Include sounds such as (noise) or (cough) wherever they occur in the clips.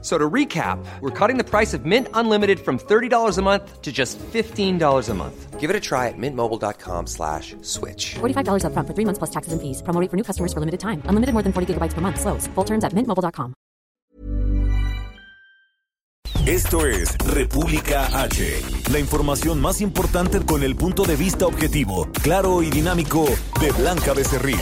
So to recap, we're cutting the price of Mint Unlimited from $30 a month to just $15 a month. Give it a try at mintmobile.com slash switch. $45 up front for three months plus taxes and fees. Promo rate for new customers for limited time. Unlimited more than 40 gigabytes per month. Slows. Full terms at mintmobile.com. Esto es República H. La información más importante con el punto de vista objetivo, claro y dinámico de Blanca Becerril.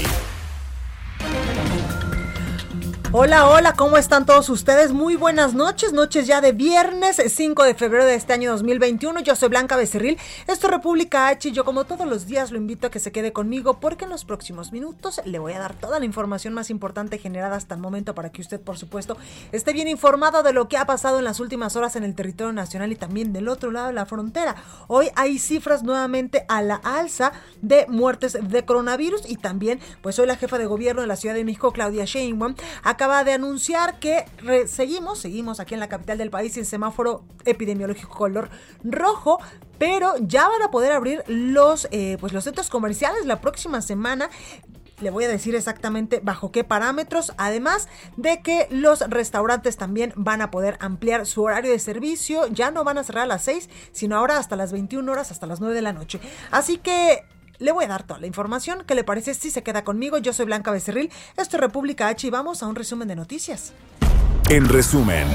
Hola, hola, ¿cómo están todos ustedes? Muy buenas noches, noches ya de viernes 5 de febrero de este año 2021. Yo soy Blanca Becerril, esto es República H y yo como todos los días lo invito a que se quede conmigo porque en los próximos minutos le voy a dar toda la información más importante generada hasta el momento para que usted, por supuesto, esté bien informado de lo que ha pasado en las últimas horas en el territorio nacional y también del otro lado de la frontera. Hoy hay cifras nuevamente a la alza de muertes de coronavirus y también, pues hoy la jefa de gobierno de la Ciudad de México, Claudia Sheinbaum, acaba de anunciar que seguimos, seguimos aquí en la capital del país en semáforo epidemiológico color rojo, pero ya van a poder abrir los, eh, pues los centros comerciales la próxima semana le voy a decir exactamente bajo qué parámetros, además de que los restaurantes también van a poder ampliar su horario de servicio, ya no van a cerrar a las 6, sino ahora hasta las 21 horas, hasta las 9 de la noche. Así que le voy a dar toda la información. ¿Qué le parece si se queda conmigo? Yo soy Blanca Becerril, esto es República H y vamos a un resumen de noticias. En resumen.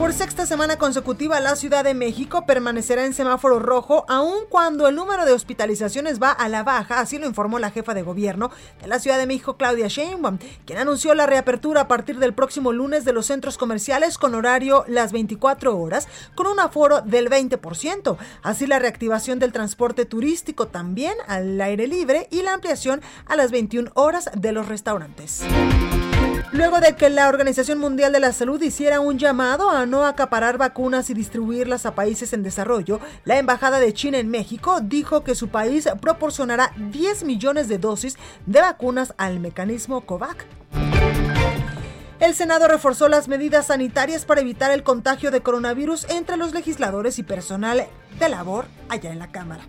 Por sexta semana consecutiva, la Ciudad de México permanecerá en semáforo rojo, aun cuando el número de hospitalizaciones va a la baja, así lo informó la jefa de gobierno de la Ciudad de México, Claudia Sheinbaum, quien anunció la reapertura a partir del próximo lunes de los centros comerciales con horario las 24 horas, con un aforo del 20%. Así la reactivación del transporte turístico también al aire libre y la ampliación a las 21 horas de los restaurantes. Luego de que la Organización Mundial de la Salud hiciera un llamado a no acaparar vacunas y distribuirlas a países en desarrollo, la Embajada de China en México dijo que su país proporcionará 10 millones de dosis de vacunas al mecanismo COVAX. El Senado reforzó las medidas sanitarias para evitar el contagio de coronavirus entre los legisladores y personal de labor allá en la Cámara.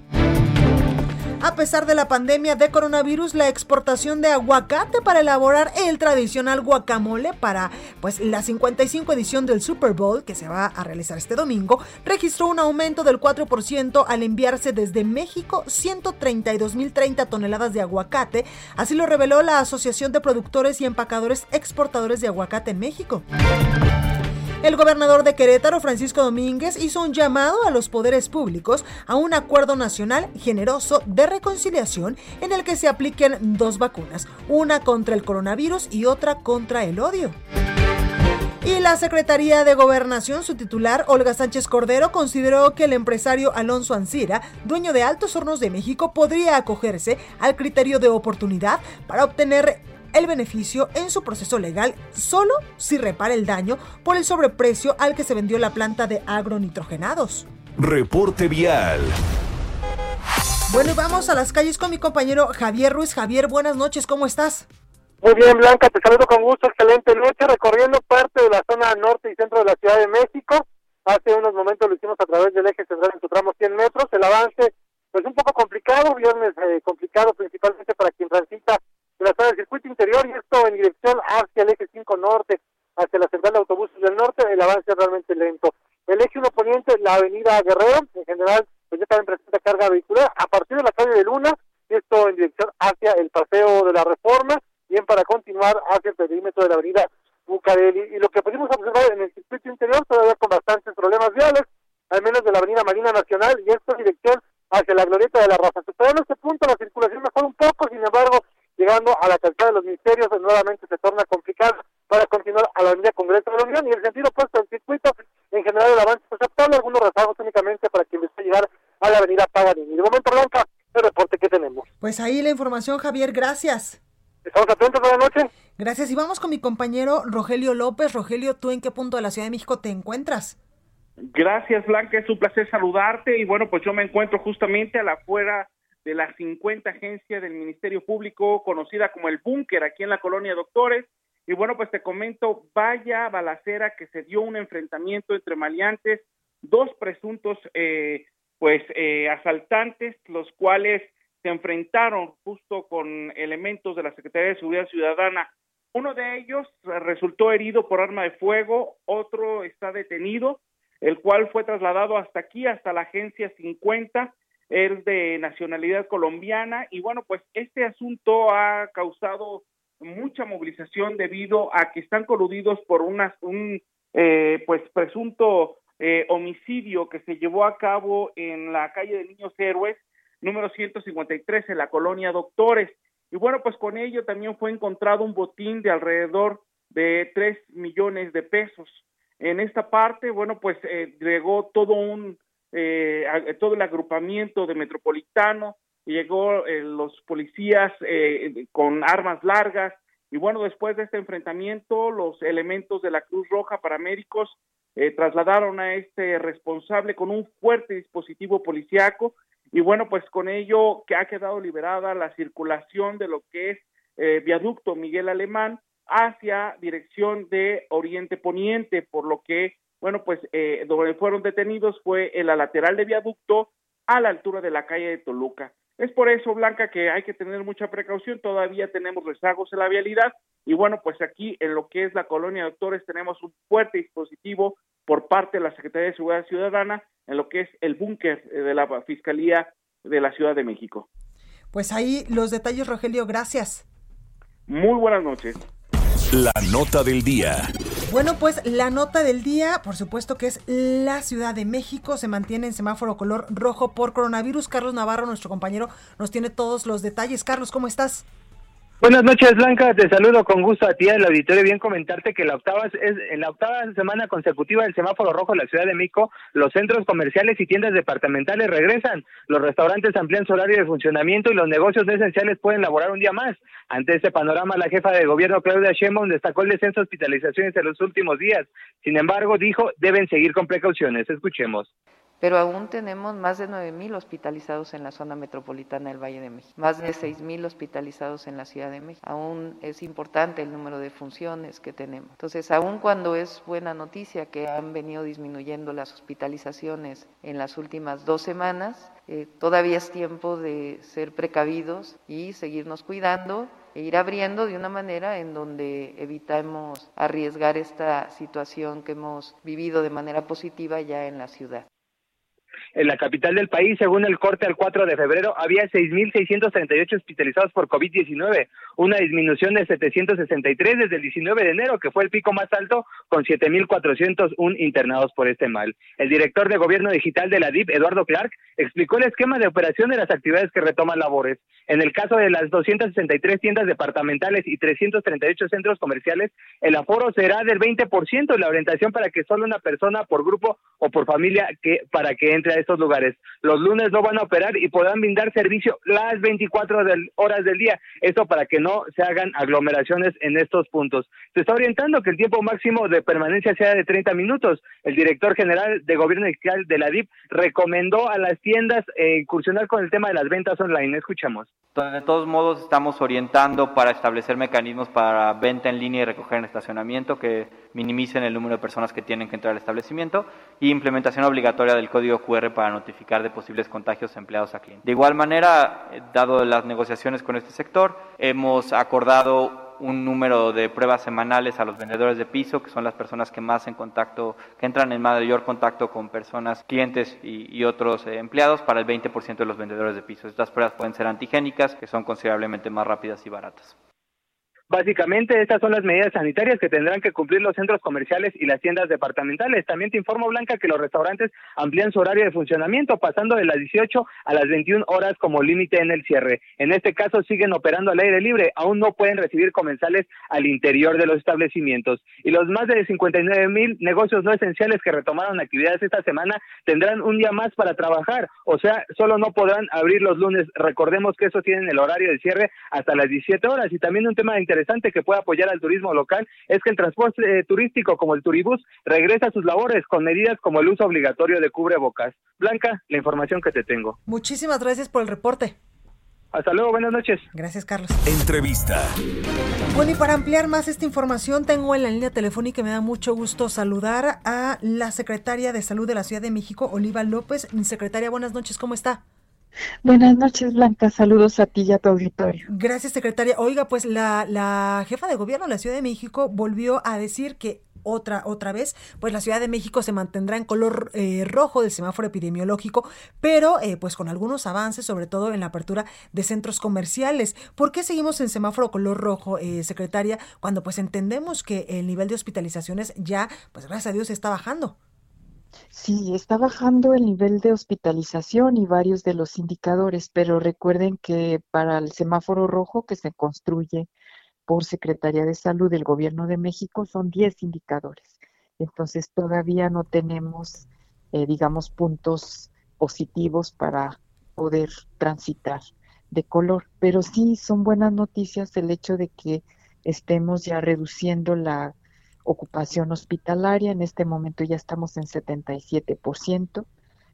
A pesar de la pandemia de coronavirus, la exportación de aguacate para elaborar el tradicional guacamole para pues la 55 edición del Super Bowl que se va a realizar este domingo registró un aumento del 4% al enviarse desde México 132.030 toneladas de aguacate, así lo reveló la Asociación de Productores y Empacadores Exportadores de Aguacate en México. El gobernador de Querétaro, Francisco Domínguez, hizo un llamado a los poderes públicos a un acuerdo nacional generoso de reconciliación en el que se apliquen dos vacunas, una contra el coronavirus y otra contra el odio. Y la Secretaría de Gobernación, su titular, Olga Sánchez Cordero, consideró que el empresario Alonso Ancira, dueño de Altos Hornos de México, podría acogerse al criterio de oportunidad para obtener el beneficio en su proceso legal solo si repara el daño por el sobreprecio al que se vendió la planta de agronitrogenados. Reporte vial. Bueno, y vamos a las calles con mi compañero Javier Ruiz. Javier, buenas noches, ¿cómo estás? Muy bien, Blanca, te saludo con gusto, excelente noche, recorriendo parte de la zona norte y centro de la Ciudad de México. Hace unos momentos lo hicimos a través del eje central en su tramo 100 metros. El avance, pues un poco complicado, viernes eh, complicado principalmente para quien transita de la zona del circuito interior y esto en dirección hacia el eje 5 norte, hacia la central de autobuses del norte, el avance es realmente lento. El eje 1 poniente, la avenida Guerrero, en general, pues ya también presenta carga vehicular, a partir de la calle de Luna, esto en dirección hacia el paseo de la Reforma, bien para continuar hacia el perímetro de la avenida Bucareli. Y lo que pudimos observar en el circuito interior, todavía con bastantes problemas viales, al menos de la avenida Marina Nacional, y esto en dirección hacia la glorieta de la Raza. Pero en este punto la circulación mejora un poco, sin embargo, llegando a la calzada de los ministerios, nuevamente se torna complicado para continuar a la avenida Congreso de la Unión y el sentido opuesto del circuito, en general el avance es aceptable, algunos rezagos únicamente para quien desee llegar a la avenida Paganini. De momento, Blanca, el reporte que tenemos. Pues ahí la información, Javier, gracias. Estamos atentos, buenas noches. Gracias, y vamos con mi compañero Rogelio López. Rogelio, ¿tú en qué punto de la Ciudad de México te encuentras? Gracias, Blanca, es un placer saludarte y bueno, pues yo me encuentro justamente a la afuera de la 50 agencia del Ministerio Público, conocida como el Búnker, aquí en la colonia Doctores. Y bueno, pues te comento, vaya balacera que se dio un enfrentamiento entre maleantes, dos presuntos eh, pues eh, asaltantes, los cuales se enfrentaron justo con elementos de la Secretaría de Seguridad Ciudadana. Uno de ellos resultó herido por arma de fuego, otro está detenido, el cual fue trasladado hasta aquí, hasta la agencia 50, es de nacionalidad colombiana y bueno, pues este asunto ha causado mucha movilización debido a que están coludidos por un eh, pues presunto eh, homicidio que se llevó a cabo en la calle de Niños Héroes, número 153, en la colonia Doctores. Y bueno, pues con ello también fue encontrado un botín de alrededor de 3 millones de pesos. En esta parte, bueno, pues eh, llegó todo un, eh, todo el agrupamiento de Metropolitano, llegó eh, los policías eh, con armas largas y bueno, después de este enfrentamiento, los elementos de la Cruz Roja paramédicos eh, trasladaron a este responsable con un fuerte dispositivo policiaco y bueno, pues con ello que ha quedado liberada la circulación de lo que es viaducto Miguel Alemán hacia dirección de Oriente Poniente, por lo que, bueno, pues donde fueron detenidos fue en la lateral de viaducto a la altura de la calle de Toluca. Es por eso, Blanca, que hay que tener mucha precaución. Todavía tenemos rezagos en la vialidad. Y bueno, pues aquí en lo que es la colonia de doctores tenemos un fuerte dispositivo por parte de la Secretaría de Seguridad Ciudadana en lo que es el búnker de la Fiscalía de la Ciudad de México. Pues ahí los detalles, Rogelio. Gracias. Muy buenas noches. La nota del día. Bueno, pues la nota del día, por supuesto que es la Ciudad de México, se mantiene en semáforo color rojo por coronavirus. Carlos Navarro, nuestro compañero, nos tiene todos los detalles. Carlos, ¿cómo estás? Buenas noches, Blanca. Te saludo con gusto a ti del auditorio. Bien comentarte que la octava es en la octava semana consecutiva del semáforo rojo en la Ciudad de México, los centros comerciales y tiendas departamentales regresan. Los restaurantes amplían su horario de funcionamiento y los negocios esenciales pueden laborar un día más. Ante este panorama, la jefa de gobierno Claudia Sheinbaum destacó el descenso de hospitalizaciones en los últimos días. Sin embargo, dijo deben seguir con precauciones. Escuchemos pero aún tenemos más de 9.000 hospitalizados en la zona metropolitana del Valle de México, más de 6.000 hospitalizados en la Ciudad de México. Aún es importante el número de funciones que tenemos. Entonces, aún cuando es buena noticia que han venido disminuyendo las hospitalizaciones en las últimas dos semanas, eh, todavía es tiempo de ser precavidos y seguirnos cuidando e ir abriendo de una manera en donde evitamos arriesgar esta situación que hemos vivido de manera positiva ya en la ciudad. En la capital del país, según el corte al 4 de febrero, había 6.638 hospitalizados por COVID-19, una disminución de 763 desde el 19 de enero, que fue el pico más alto, con 7.401 internados por este mal. El director de Gobierno Digital de la DIP, Eduardo Clark, explicó el esquema de operación de las actividades que retoman labores. En el caso de las 263 tiendas departamentales y 338 centros comerciales, el aforo será del 20% y la orientación para que solo una persona por grupo o por familia que para que entre estos lugares. Los lunes no van a operar y podrán brindar servicio las 24 horas del día. Esto para que no se hagan aglomeraciones en estos puntos. Se está orientando que el tiempo máximo de permanencia sea de 30 minutos. El director general de Gobierno de la DIP recomendó a las tiendas eh, incursionar con el tema de las ventas online. Escuchamos. De todos modos, estamos orientando para establecer mecanismos para venta en línea y recoger en estacionamiento que minimicen el número de personas que tienen que entrar al establecimiento y implementación obligatoria del código para notificar de posibles contagios empleados a clientes. De igual manera, eh, dado las negociaciones con este sector, hemos acordado un número de pruebas semanales a los vendedores de piso, que son las personas que más en contacto, que entran en mayor contacto con personas, clientes y, otros eh, empleados, para el 20% de los vendedores de piso. Estas pruebas pueden ser antigénicas, que son considerablemente más rápidas y baratas. Básicamente, estas son las medidas sanitarias que tendrán que cumplir los centros comerciales y las tiendas departamentales. También te informo, Blanca, que los restaurantes amplían su horario de funcionamiento, pasando de las 18 a las 21 horas como límite en el cierre. En este caso, siguen operando al aire libre. Aún no pueden recibir comensales al interior de los establecimientos. Y los más de 59 mil negocios no esenciales que retomaron actividades esta semana tendrán un día más para trabajar. O sea, solo no podrán abrir los lunes. Recordemos que eso tienen el horario de cierre hasta las 17 horas. Y también un tema de interés que pueda apoyar al turismo local es que el transporte eh, turístico como el Turibús regresa a sus labores con medidas como el uso obligatorio de cubrebocas. Blanca, la información que te tengo. Muchísimas gracias por el reporte. Hasta luego, buenas noches. Gracias, Carlos. Entrevista. Bueno, y para ampliar más esta información, tengo en la línea telefónica y me da mucho gusto saludar a la secretaria de Salud de la Ciudad de México, Oliva López. Secretaria, buenas noches, ¿cómo está? Buenas noches, Blanca. Saludos a ti y a tu auditorio. Gracias, secretaria. Oiga, pues la, la jefa de gobierno de la Ciudad de México volvió a decir que otra, otra vez, pues la Ciudad de México se mantendrá en color eh, rojo del semáforo epidemiológico, pero eh, pues con algunos avances, sobre todo en la apertura de centros comerciales. ¿Por qué seguimos en semáforo color rojo, eh, secretaria, cuando pues entendemos que el nivel de hospitalizaciones ya, pues gracias a Dios, está bajando? Sí, está bajando el nivel de hospitalización y varios de los indicadores, pero recuerden que para el semáforo rojo que se construye por Secretaría de Salud del Gobierno de México son 10 indicadores. Entonces todavía no tenemos, eh, digamos, puntos positivos para poder transitar de color. Pero sí son buenas noticias el hecho de que estemos ya reduciendo la ocupación hospitalaria. En este momento ya estamos en 77%.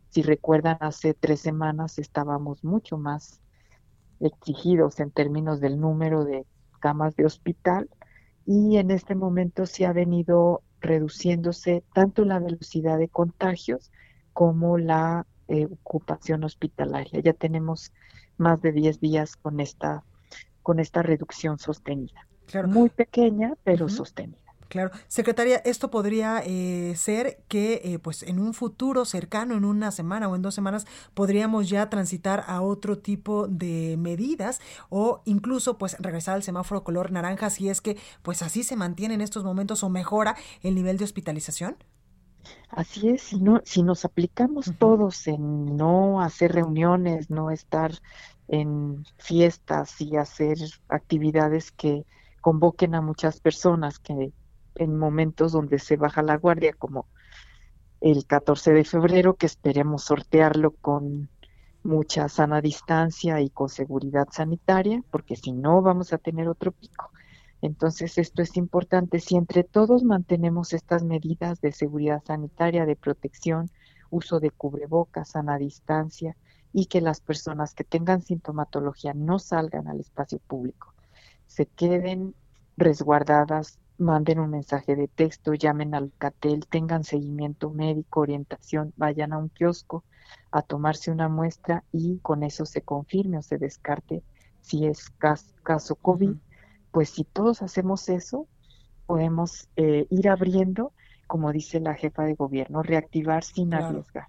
Si recuerdan, hace tres semanas estábamos mucho más exigidos en términos del número de camas de hospital y en este momento se ha venido reduciéndose tanto la velocidad de contagios como la eh, ocupación hospitalaria. Ya tenemos más de 10 días con esta, con esta reducción sostenida. Muy pequeña, pero sostenida. Claro, secretaria, esto podría eh, ser que, eh, pues, en un futuro cercano, en una semana o en dos semanas, podríamos ya transitar a otro tipo de medidas o incluso, pues, regresar al semáforo color naranja si es que, pues, así se mantiene en estos momentos o mejora el nivel de hospitalización. Así es, si, no, si nos aplicamos todos en no hacer reuniones, no estar en fiestas y hacer actividades que convoquen a muchas personas que en momentos donde se baja la guardia, como el 14 de febrero, que esperemos sortearlo con mucha sana distancia y con seguridad sanitaria, porque si no vamos a tener otro pico. Entonces, esto es importante. Si entre todos mantenemos estas medidas de seguridad sanitaria, de protección, uso de cubrebocas, sana distancia y que las personas que tengan sintomatología no salgan al espacio público, se queden resguardadas manden un mensaje de texto, llamen al CATEL, tengan seguimiento médico, orientación, vayan a un kiosco a tomarse una muestra y con eso se confirme o se descarte si es caso COVID. Pues si todos hacemos eso, podemos eh, ir abriendo, como dice la jefa de gobierno, reactivar sin arriesgar,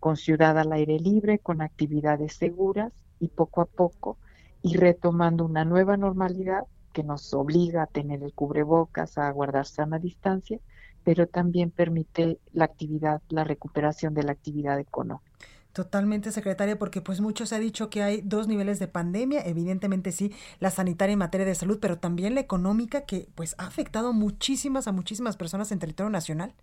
con ciudad al aire libre, con actividades seguras y poco a poco ir retomando una nueva normalidad que nos obliga a tener el cubrebocas, a guardar sana distancia, pero también permite la actividad, la recuperación de la actividad económica. Totalmente, secretaria, porque pues mucho se ha dicho que hay dos niveles de pandemia, evidentemente sí, la sanitaria en materia de salud, pero también la económica que pues ha afectado muchísimas a muchísimas personas en territorio nacional.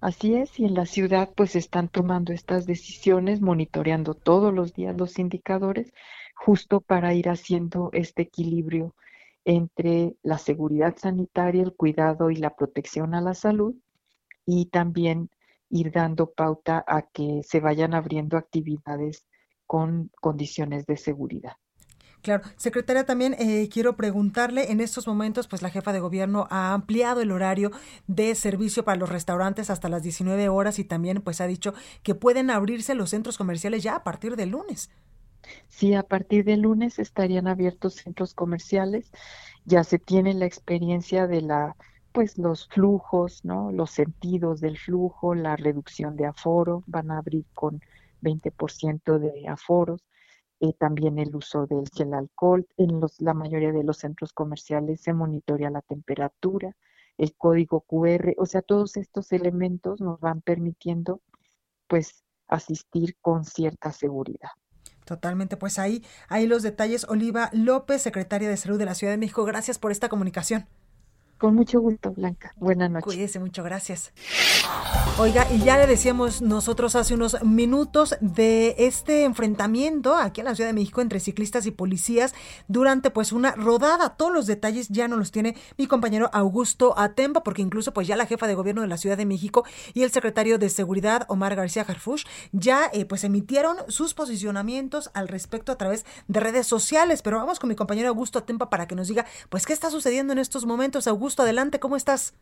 Así es, y en la ciudad pues están tomando estas decisiones, monitoreando todos los días los indicadores justo para ir haciendo este equilibrio entre la seguridad sanitaria, el cuidado y la protección a la salud y también ir dando pauta a que se vayan abriendo actividades con condiciones de seguridad. Claro, secretaria, también eh, quiero preguntarle, en estos momentos, pues la jefa de gobierno ha ampliado el horario de servicio para los restaurantes hasta las 19 horas y también pues ha dicho que pueden abrirse los centros comerciales ya a partir del lunes. Sí, a partir de lunes estarían abiertos centros comerciales. Ya se tiene la experiencia de la pues los flujos, ¿no? Los sentidos del flujo, la reducción de aforo, van a abrir con 20% de aforos. Eh, también el uso del gel alcohol. En los, la mayoría de los centros comerciales se monitorea la temperatura, el código QR, o sea, todos estos elementos nos van permitiendo pues asistir con cierta seguridad. Totalmente, pues ahí, ahí los detalles. Oliva López, secretaria de Salud de la Ciudad de México, gracias por esta comunicación. Con mucho gusto, Blanca. Buenas noches. Cuídese mucho, gracias. Oiga, y ya le decíamos nosotros hace unos minutos de este enfrentamiento aquí en la Ciudad de México entre ciclistas y policías durante pues una rodada. Todos los detalles ya no los tiene mi compañero Augusto Atemba, porque incluso pues ya la jefa de gobierno de la Ciudad de México y el secretario de Seguridad, Omar García Harfush, ya eh, pues emitieron sus posicionamientos al respecto a través de redes sociales. Pero vamos con mi compañero Augusto Atempa para que nos diga pues qué está sucediendo en estos momentos. Augusto Augusto, adelante, ¿cómo estás?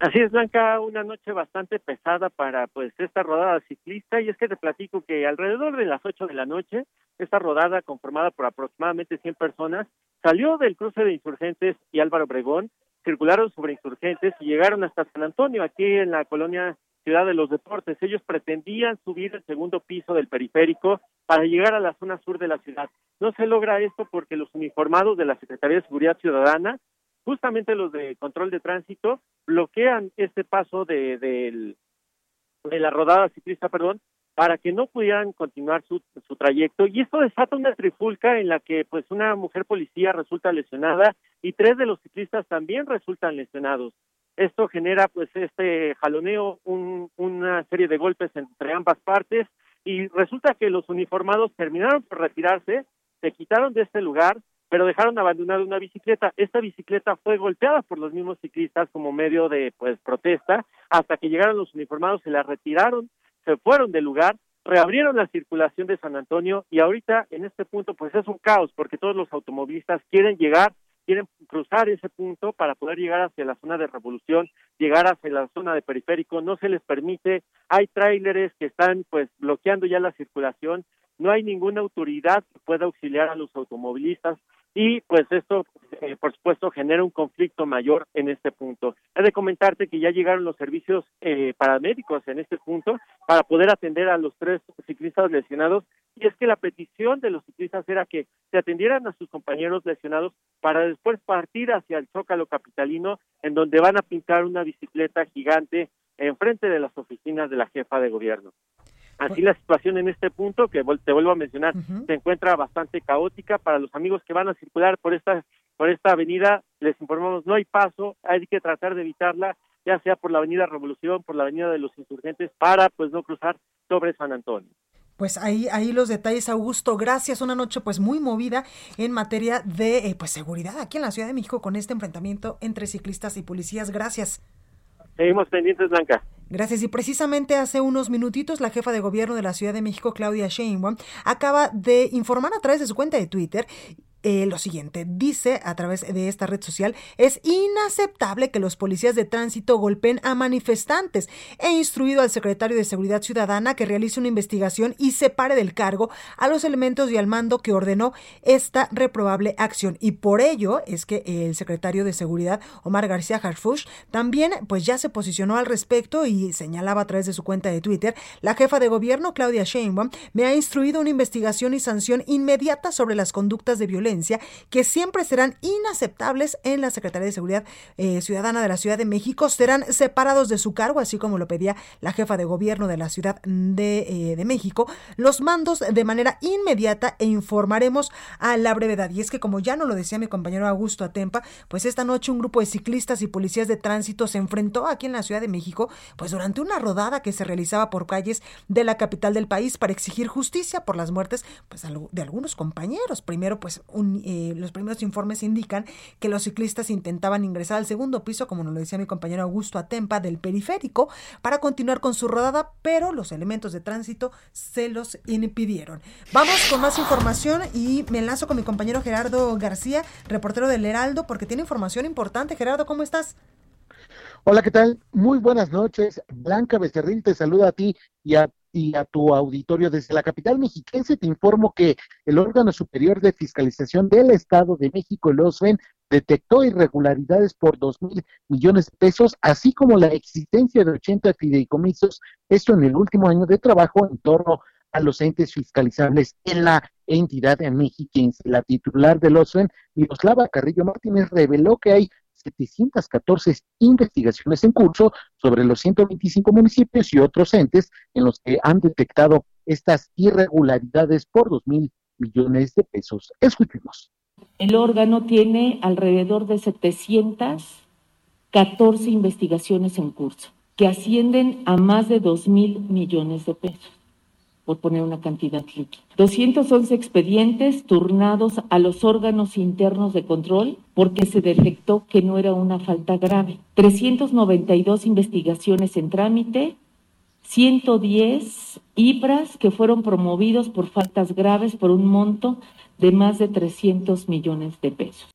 Así es, Blanca, una noche bastante pesada para pues esta rodada ciclista y es que te platico que alrededor de las 8 de la noche, esta rodada conformada por aproximadamente 100 personas salió del cruce de Insurgentes y Álvaro Obregón, circularon sobre Insurgentes y llegaron hasta San Antonio, aquí en la colonia Ciudad de los Deportes. Ellos pretendían subir el segundo piso del periférico para llegar a la zona sur de la ciudad. No se logra esto porque los uniformados de la Secretaría de Seguridad Ciudadana justamente los de control de tránsito bloquean este paso de, de, la rodada ciclista, perdón, para que no pudieran continuar su, su trayecto y esto desata una trifulca en la que pues una mujer policía resulta lesionada y tres de los ciclistas también resultan lesionados. Esto genera pues este jaloneo, un, una serie de golpes entre ambas partes y resulta que los uniformados terminaron por retirarse, se quitaron de este lugar, pero dejaron abandonada una bicicleta. Esta bicicleta fue golpeada por los mismos ciclistas como medio de pues protesta, hasta que llegaron los uniformados, se la retiraron, se fueron del lugar, reabrieron la circulación de San Antonio y ahorita en este punto pues es un caos porque todos los automovilistas quieren llegar, quieren cruzar ese punto para poder llegar hacia la zona de revolución, llegar hacia la zona de periférico, no se les permite, hay tráileres que están pues bloqueando ya la circulación, no hay ninguna autoridad que pueda auxiliar a los automovilistas, y pues esto, eh, por supuesto, genera un conflicto mayor en este punto. He de comentarte que ya llegaron los servicios eh, paramédicos en este punto para poder atender a los tres ciclistas lesionados y es que la petición de los ciclistas era que se atendieran a sus compañeros lesionados para después partir hacia el Zócalo Capitalino, en donde van a pintar una bicicleta gigante enfrente de las oficinas de la jefa de gobierno. Así la situación en este punto, que te vuelvo a mencionar, se encuentra bastante caótica. Para los amigos que van a circular por esta, por esta avenida, les informamos, no hay paso, hay que tratar de evitarla, ya sea por la avenida Revolución, por la avenida de los insurgentes, para pues no cruzar sobre San Antonio. Pues ahí, ahí los detalles, Augusto. Gracias. Una noche pues muy movida en materia de eh, pues seguridad aquí en la Ciudad de México con este enfrentamiento entre ciclistas y policías. Gracias. Seguimos pendientes, Blanca. Gracias. Y precisamente hace unos minutitos la jefa de gobierno de la Ciudad de México, Claudia Sheinbaum, acaba de informar a través de su cuenta de Twitter eh, lo siguiente, dice a través de esta red social, es inaceptable que los policías de tránsito golpeen a manifestantes. He instruido al secretario de Seguridad Ciudadana que realice una investigación y separe del cargo a los elementos y al mando que ordenó esta reprobable acción. Y por ello es que el secretario de Seguridad, Omar García Harfush, también pues ya se posicionó al respecto y señalaba a través de su cuenta de Twitter, la jefa de gobierno, Claudia Sheinbaum, me ha instruido una investigación y sanción inmediata sobre las conductas de violencia que siempre serán inaceptables en la Secretaría de Seguridad eh, Ciudadana de la Ciudad de México, serán separados de su cargo, así como lo pedía la jefa de gobierno de la Ciudad de, eh, México, los mandos de manera inmediata e informaremos a la brevedad. Y es que como ya no lo decía mi compañero Augusto Atempa, pues esta noche un grupo de ciclistas y policías de tránsito se enfrentó aquí en la Ciudad de México, pues durante una rodada que se realizaba por calles de la capital del país para exigir justicia por las muertes pues, de algunos compañeros. Primero, pues eh, los primeros informes indican que los ciclistas intentaban ingresar al segundo piso, como nos lo decía mi compañero Augusto Atempa, del periférico, para continuar con su rodada, pero los elementos de tránsito se los impidieron. Vamos con más información y me enlazo con mi compañero Gerardo García, reportero del Heraldo, porque tiene información importante. Gerardo, ¿cómo estás? Hola, ¿qué tal? Muy buenas noches. Blanca Becerril te saluda a ti y a y a tu auditorio desde la capital mexiquense. Te informo que el órgano superior de fiscalización del Estado de México, el OSFEN, detectó irregularidades por dos mil millones de pesos, así como la existencia de 80 fideicomisos, esto en el último año de trabajo en torno a los entes fiscalizables en la entidad mexiquense. La titular del OSFEN, Miroslava Carrillo Martínez, reveló que hay 714 investigaciones en curso sobre los 125 municipios y otros entes en los que han detectado estas irregularidades por 2 mil millones de pesos. Escuchemos. El órgano tiene alrededor de 700 14 investigaciones en curso, que ascienden a más de 2 mil millones de pesos, por poner una cantidad líquida. 211 expedientes turnados a los órganos internos de control porque se detectó que no era una falta grave. 392 investigaciones en trámite 110 IPRAS que fueron promovidos por faltas graves por un monto de más de 300 millones de pesos.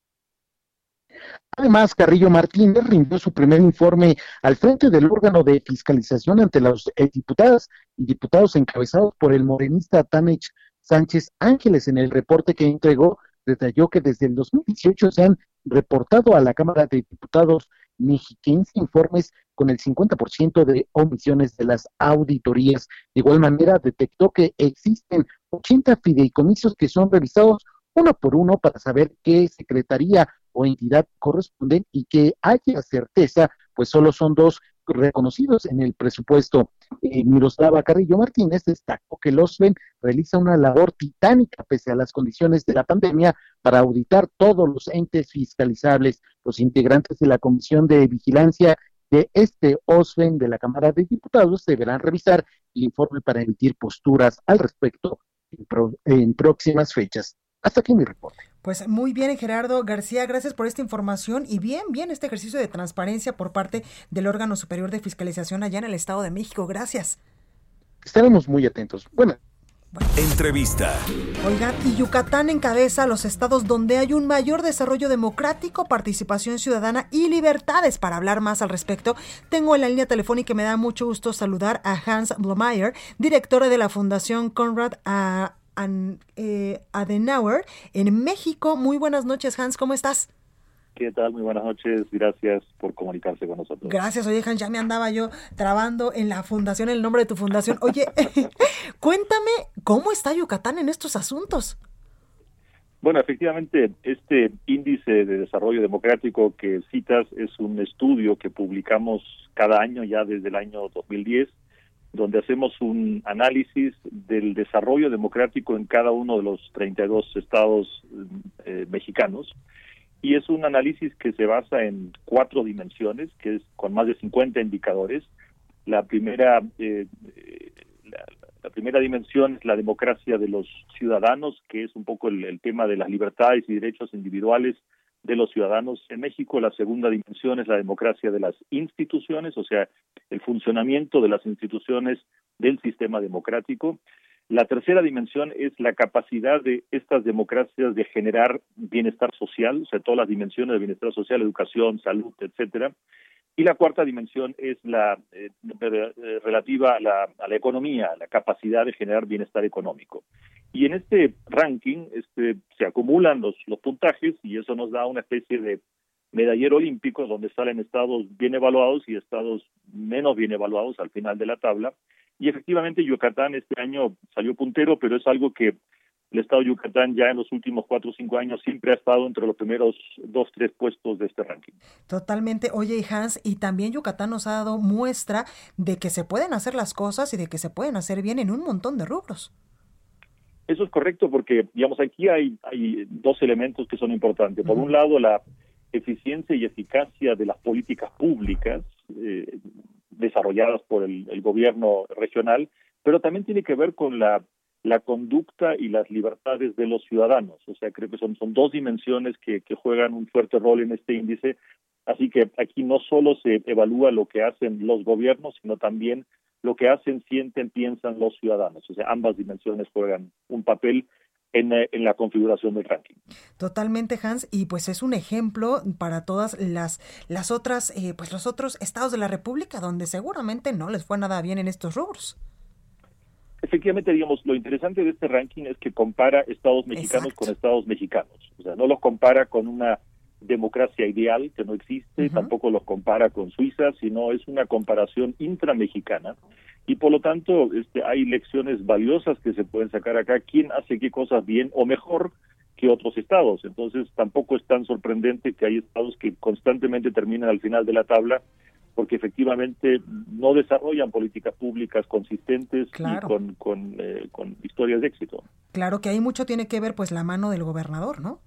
Además, Carrillo Martínez rindió su primer informe al frente del órgano de fiscalización ante eh, diputadas y diputados encabezados por el morenista Tanech Sánchez Ángeles. En el reporte que entregó, detalló que desde el 2018 se han reportado a la Cámara de Diputados mexiquense informes con el 50% de omisiones de las auditorías. De igual manera, detectó que existen 80 fideicomisos que son revisados uno por uno para saber qué secretaría o entidad corresponden y que haya certeza, pues solo son dos reconocidos en el presupuesto. Eh, Miroslava Carrillo Martínez destacó que el OSVEN realiza una labor titánica pese a las condiciones de la pandemia para auditar todos los entes fiscalizables. Los integrantes de la Comisión de Vigilancia de este OSVEN de la Cámara de Diputados deberán revisar el informe para emitir posturas al respecto en próximas fechas. Hasta aquí mi reporte. Pues muy bien, Gerardo García, gracias por esta información y bien, bien este ejercicio de transparencia por parte del órgano superior de fiscalización allá en el Estado de México. Gracias. Estaremos muy atentos. Bueno. Entrevista. Oigan, y Yucatán encabeza los estados donde hay un mayor desarrollo democrático, participación ciudadana y libertades. Para hablar más al respecto, tengo en la línea telefónica y me da mucho gusto saludar a Hans Blomeyer, director de la Fundación Conrad a eh, Adenauer en México. Muy buenas noches, Hans, ¿cómo estás? ¿Qué tal? Muy buenas noches. Gracias por comunicarse con nosotros. Gracias. Oye, Hans, ya me andaba yo trabando en la fundación, el nombre de tu fundación. Oye, (laughs) cuéntame, ¿cómo está Yucatán en estos asuntos? Bueno, efectivamente, este índice de desarrollo democrático que citas es un estudio que publicamos cada año ya desde el año 2010 donde hacemos un análisis del desarrollo democrático en cada uno de los 32 estados eh, mexicanos. Y es un análisis que se basa en cuatro dimensiones, que es con más de 50 indicadores. La primera, eh, la, primera dimensión es la democracia de los ciudadanos, que es un poco el tema de las libertades y derechos individuales de los ciudadanos en México. La segunda dimensión es la democracia de las instituciones, o sea, el funcionamiento de las instituciones del sistema democrático. La tercera dimensión es la capacidad de estas democracias de generar bienestar social, o sea, todas las dimensiones de bienestar social, educación, salud, etcétera. Y la cuarta dimensión es la eh, relativa a la, economía, la capacidad de generar bienestar económico. Y en este ranking este, se acumulan los puntajes y eso nos da una especie de medallero olímpico donde salen estados bien evaluados y estados menos bien evaluados al final de la tabla. Y efectivamente Yucatán este año salió puntero, pero es algo que el estado de Yucatán ya en los últimos cuatro o cinco años siempre ha estado entre los primeros dos, tres puestos de este ranking. Totalmente. Oye, Hans, y también Yucatán nos ha dado muestra de que se pueden hacer las cosas y de que se pueden hacer bien en un montón de rubros. Eso es correcto porque, digamos, aquí hay, hay dos elementos que son importantes. Por un lado, la eficiencia y eficacia de las políticas públicas eh, desarrolladas por el, el, gobierno regional, pero también tiene que ver con la la conducta y las libertades de los ciudadanos. O sea, creo que son, dos dimensiones que, que juegan un fuerte rol en este índice. Así que aquí no solo se evalúa lo que hacen los gobiernos, sino también lo que hacen, sienten, piensan los ciudadanos. O sea, ambas dimensiones juegan un papel en, eh, en, la configuración del ranking. Totalmente, Hans, y pues es un ejemplo para todas las, las otras, eh, pues los otros estados de la República, donde seguramente no les fue nada bien en estos rubros efectivamente, digamos, lo interesante de este ranking es que compara estados mexicanos con estados mexicanos. O sea, no los compara con una democracia ideal que no existe, tampoco los compara con Suiza, sino es una comparación intramexicana. Y por lo tanto, este, hay lecciones valiosas que se pueden sacar acá. ¿Quién hace qué cosas bien o mejor que otros estados? Entonces, tampoco es tan sorprendente que hay estados que constantemente terminan al final de la tabla porque efectivamente no desarrollan políticas públicas consistentes y con, con, eh, con, historias de éxito. Claro que ahí mucho tiene que ver pues la mano del gobernador, ¿no?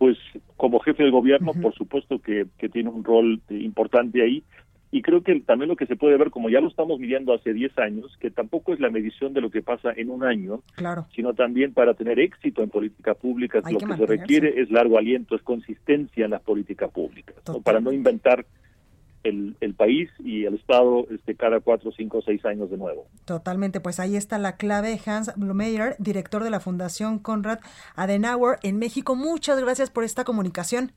pues como jefe de gobierno, por supuesto que, que tiene un rol importante ahí. Y creo que también lo que se puede ver, como ya lo estamos midiendo hace 10 años, que tampoco es la medición de lo que pasa en un año, Claro. sino también para tener éxito en política pública, Hay lo que que, se requiere es largo aliento, es consistencia en las políticas públicas, ¿no? para no inventar el, el país y el Estado este, cada cuatro, cinco, seis años de nuevo. Totalmente, pues ahí está la clave. Hans Blumeyer, director de la Fundación Konrad Adenauer en México. Muchas gracias por esta comunicación.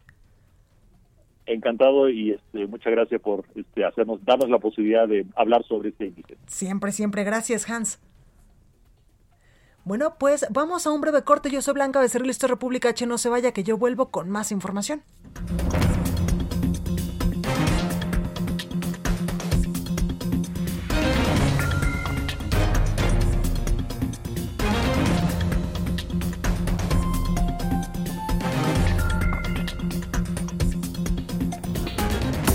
Encantado y este, muchas gracias por este, hacernos, darnos la posibilidad de hablar sobre este índice. Siempre, siempre. Gracias, Hans. Bueno, pues vamos a un breve corte. Yo soy Blanca Becerril, esto es República H. No se vaya, que yo vuelvo con más información.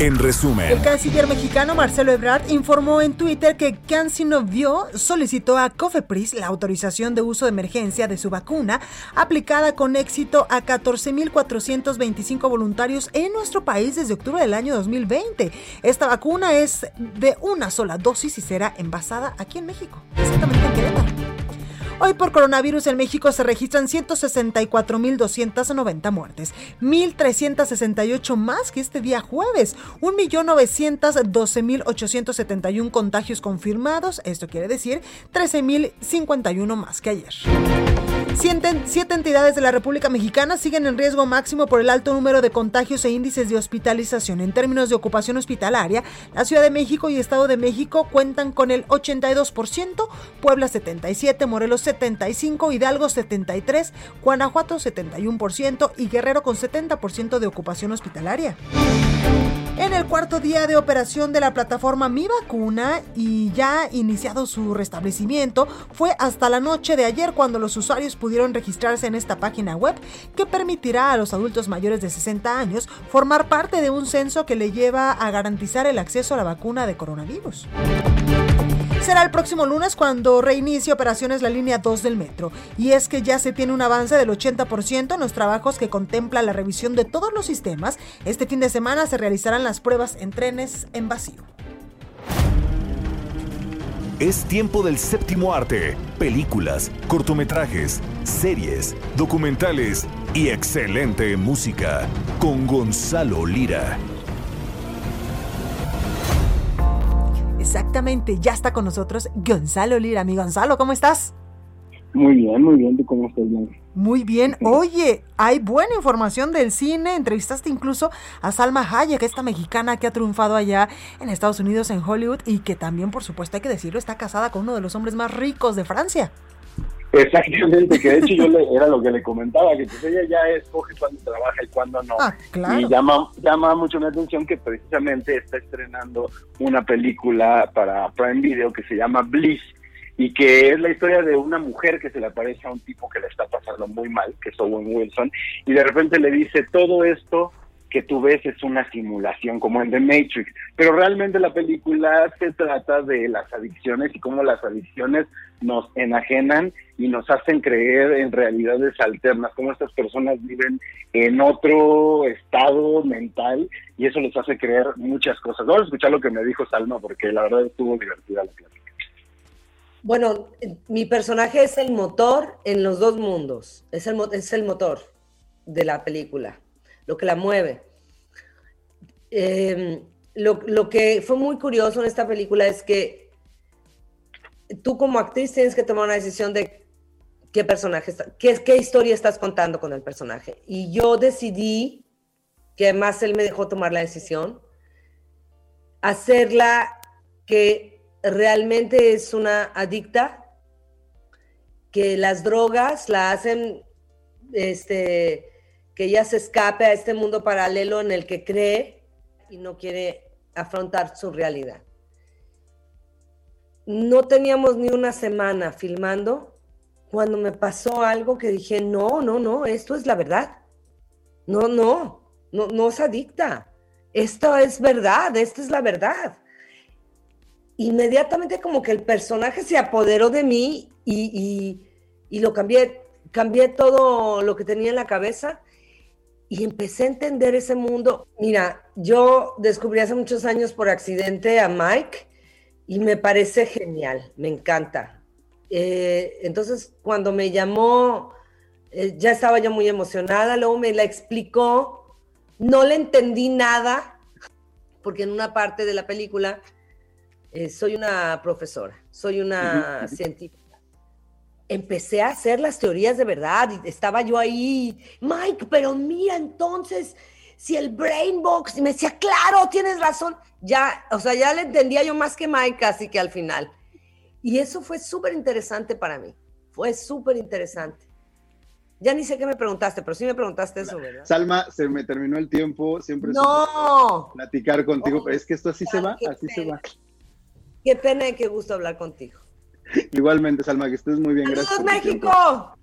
En resumen. El canciller mexicano Marcelo Ebrard informó en Twitter que Cancinovio solicitó a Cofepris la autorización de uso de emergencia de su vacuna aplicada con éxito a 14.425 voluntarios en nuestro país desde octubre del año 2020. Esta vacuna es de una sola dosis y será envasada aquí en México, exactamente en Querétaro. Hoy por coronavirus en México se registran 164.290 muertes, 1.368 más que este día jueves, 1.912.871 contagios confirmados, esto quiere decir 13.051 más que ayer. Siete, entidades de la República Mexicana siguen en riesgo máximo por el alto número de contagios e índices de hospitalización. En términos de ocupación hospitalaria, la Ciudad de México y Estado de México cuentan con el 82%, Puebla 77%, Morelos 75%, Hidalgo 73%, Guanajuato 71% y Guerrero con 70% de ocupación hospitalaria. En el cuarto día de operación de la plataforma Mi Vacuna y ya iniciado su restablecimiento, fue hasta la noche de ayer cuando los usuarios pudieron registrarse en esta página web que permitirá a los adultos mayores de 60 años formar parte de un censo que le lleva a garantizar el acceso a la vacuna de coronavirus. Será el próximo lunes cuando reinicie operaciones la línea 2 del metro. Y es que ya se tiene un avance del 80% en los trabajos que contempla la revisión de todos los sistemas. Este fin de semana se realizarán las pruebas en trenes en vacío. Es tiempo del séptimo arte, películas, cortometrajes, series, documentales y excelente música con Gonzalo Lira. Exactamente, ya está con nosotros Gonzalo Lira. Mi Gonzalo, ¿cómo estás? Muy bien, muy bien. ¿Tú cómo estás? Muy bien. Oye, hay buena información del cine. Entrevistaste incluso a Salma Hayek, esta mexicana que ha triunfado allá en Estados Unidos, en Hollywood, y que también, por supuesto, hay que decirlo, está casada con uno de los hombres más ricos de Francia. Exactamente, que de hecho yo le, era lo que le comentaba, que pues ella ya escoge cuándo trabaja y cuándo no. Ah, claro. Y llama, llama mucho mi atención que precisamente está estrenando una película para Prime Video que se llama Bliss y que es la historia de una mujer que se le aparece a un tipo que le está pasando muy mal, que es Owen Wilson, y de repente le dice todo esto que tú ves es una simulación como en The Matrix, pero realmente la película se trata de las adicciones y cómo las adicciones nos enajenan y nos hacen creer en realidades alternas, cómo estas personas viven en otro estado mental y eso les hace creer muchas cosas. Vamos a escuchar lo que me dijo Salma porque la verdad estuvo divertida la plática. Bueno, mi personaje es el motor en los dos mundos. Es el, es el motor de la película, lo que la mueve. Eh, lo, lo, que fue muy curioso en esta película es que tú como actriz tienes que tomar una decisión de qué personaje, está, qué, qué historia estás contando con el personaje. Y yo decidí, que además él me dejó tomar la decisión, hacerla que realmente es una adicta, que las drogas la hacen este, que ella se escape a este mundo paralelo en el que cree y no quiere afrontar su realidad. No teníamos ni una semana filmando cuando me pasó algo que dije, no, no, no, esto es la verdad. No, no, no, no es adicta. Esto es verdad, esta es la verdad. Inmediatamente como que el personaje se apoderó de mí y, y, y lo cambié, cambié todo lo que tenía en la cabeza y empecé a entender ese mundo. Mira, yo descubrí hace muchos años por accidente a Mike y me parece genial, me encanta. Eh, entonces, cuando me llamó, eh, ya estaba yo muy emocionada, luego me la explicó, no le entendí nada, porque en una parte de la película eh, soy una profesora, soy una científica. Empecé a hacer las teorías de verdad y estaba yo ahí, Mike, pero mira entonces, si el brain box, y me decía, claro, tienes razón, ya, o sea, ya le entendía yo más que Mike casi que al final. Y eso fue súper interesante para mí, fue súper interesante. Ya ni sé qué me preguntaste, pero sí me preguntaste eso, ¿verdad? Salma, se me terminó el tiempo, siempre no. platicar contigo, pero es que esto así se va, así se va. Qué pena y qué gusto hablar contigo. Igualmente, Salma, que estés muy bien. Gracias. México!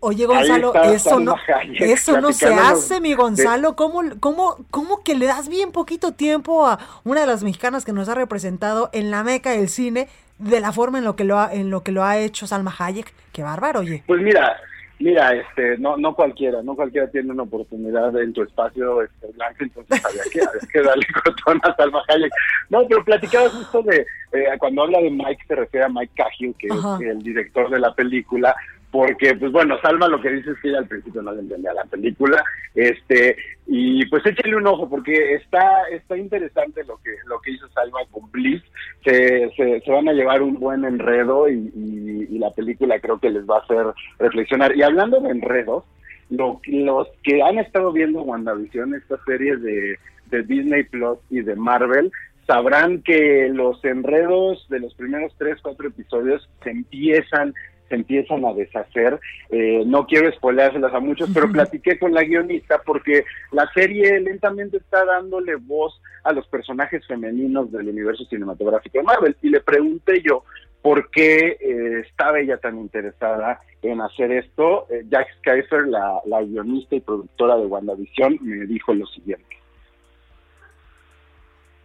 Oye, Gonzalo, eso no, (laughs) eso no se hace, mi Gonzalo. ¿Cómo, cómo, ¿Cómo que le das bien poquito tiempo a una de las mexicanas que nos ha representado en la meca del cine de la forma en lo que lo ha, en lo que lo ha hecho Salma Hayek? Qué bárbaro, oye. Pues mira, Mira, este, no, no cualquiera, no cualquiera tiene una oportunidad en tu espacio este, blanco, entonces había que, había que darle (laughs) cotón a Salma Hayek. No, pero platicaba justo de, eh, cuando habla de Mike, se refiere a Mike Cahill, que es el director de la película, porque pues bueno, Salma lo que dice es que ella al principio no le entendía la película, este, y pues échale un ojo porque está está interesante lo que lo que hizo Salma con Bliss, se, se, van a llevar un buen enredo y, la película creo que les va a hacer reflexionar. Y hablando de enredos, lo, los que han estado viendo WandaVision, estas series de, de Disney Plus y de Marvel, sabrán que los enredos de los primeros tres, cuatro episodios se empiezan se empiezan a deshacer. Eh, no quiero spoileárselas a muchos, pero platiqué con la guionista porque la serie lentamente está dándole voz a los personajes femeninos del universo cinematográfico de Marvel. Y le pregunté yo por qué eh, estaba ella tan interesada en hacer esto. Eh, Jack Skyfer, la, la guionista y productora de WandaVision, me dijo lo siguiente.